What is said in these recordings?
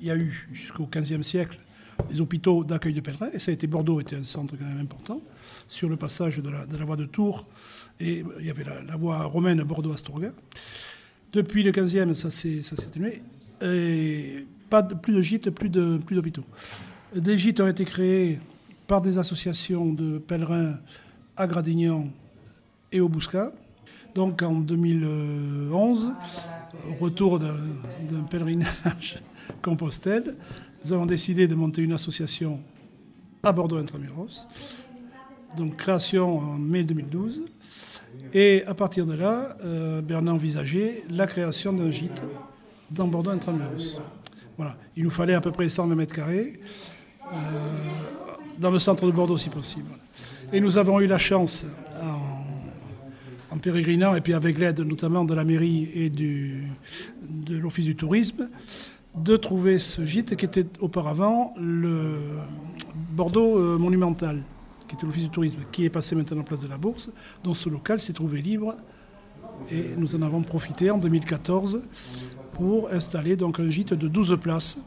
il y a eu jusqu'au XVe siècle des hôpitaux d'accueil de pèlerins, et ça a été Bordeaux était un centre quand même important sur le passage de la, voie de Tours, et il y avait la, voie romaine Bordeaux-Astorga. Depuis le 15e, ça s'est atténué, pas plus de gîtes, plus d'hôpitaux. Plus des gîtes ont été créés par des associations de pèlerins à Gradignan et au Bouscat. Donc en 2011, retour d'un pèlerinage Compostelle, nous avons décidé de monter une association à Bordeaux Intramuros. Donc création en mai 2012. Et à partir de là, euh, Bernard envisageait la création d'un gîte dans Bordeaux Intramuros. Voilà. Il nous fallait à peu près 120 mètres carrés, euh, dans le centre de Bordeaux si possible. Et nous avons eu la chance, en, pérégrinant, et puis avec l'aide notamment de la mairie et de l'Office du tourisme, de trouver ce gîte qui était auparavant le Bordeaux euh, monumental, qui était l'Office du tourisme, qui est passé maintenant en place de la Bourse, dont ce local s'est trouvé libre. Et nous en avons profité en 2014 pour installer donc un gîte de 12 places.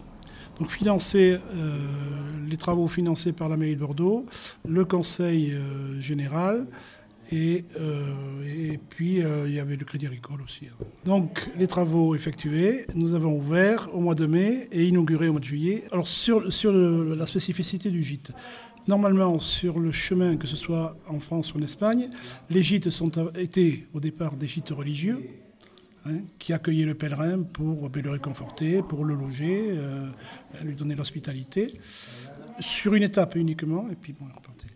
Donc financer euh, les travaux financés par la mairie de Bordeaux, le conseil euh, général, et, euh, et puis, euh, il y avait le Crédit Agricole aussi. Hein. Donc, les travaux effectués, nous avons ouvert au mois de mai et inauguré au mois de juillet. Alors, sur, sur la spécificité du gîte, normalement, sur le chemin, que ce soit en France ou en Espagne, les gîtes sont, étaient au départ des gîtes religieux. Hein, qui accueillaient le pèlerin pour le réconforter, pour le loger, euh, lui donner l'hospitalité, sur une étape uniquement, et puis bon, repartait.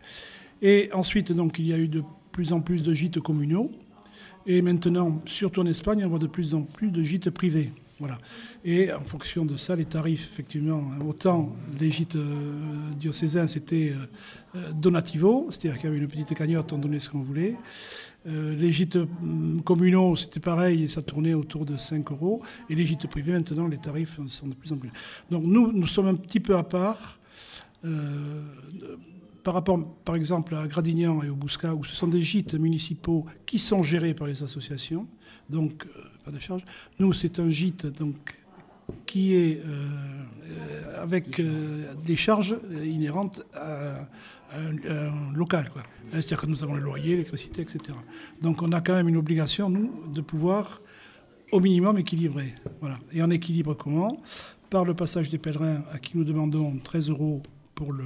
Et ensuite, donc, il y a eu de plus en plus de gîtes communaux. Et maintenant, surtout en Espagne, on voit de plus en plus de gîtes privés. Voilà. Et en fonction de ça, les tarifs, effectivement, autant les gîtes euh, diocésains, c'était euh, euh, donativo, c'est-à-dire qu'il y avait une petite cagnotte, on donnait ce qu'on voulait. les gîtes mm, communaux, c'était pareil, ça tournait autour de 5 euros. Et les gîtes privés, maintenant, les tarifs sont de plus en plus. Donc nous, nous sommes un petit peu à part par rapport, par exemple, à Gradignan et au Bouscat, où ce sont des gîtes municipaux qui sont gérés par les associations, donc euh, pas de charge. Nous, c'est un gîte donc, qui est euh, avec euh, des charges inhérentes à, un, local. C'est-à-dire que nous avons le loyer, l'électricité, etc. Donc on a quand même une obligation, nous, de pouvoir au minimum équilibrer. Voilà. Et en équilibre comment? Par le passage des pèlerins à qui nous demandons 13 euros pour le,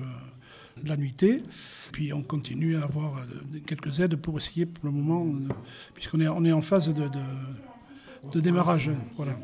la nuitée. Puis on continue à avoir euh, quelques aides pour essayer pour le moment, euh, puisqu'on est, en phase de, de, de démarrage. Voilà.